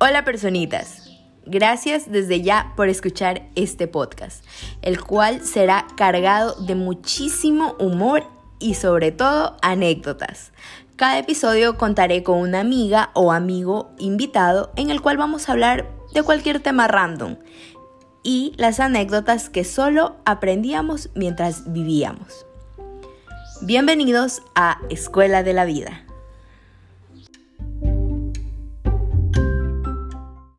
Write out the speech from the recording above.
Hola personitas, gracias desde ya por escuchar este podcast, el cual será cargado de muchísimo humor y sobre todo anécdotas. Cada episodio contaré con una amiga o amigo invitado en el cual vamos a hablar de cualquier tema random y las anécdotas que solo aprendíamos mientras vivíamos. Bienvenidos a Escuela de la Vida.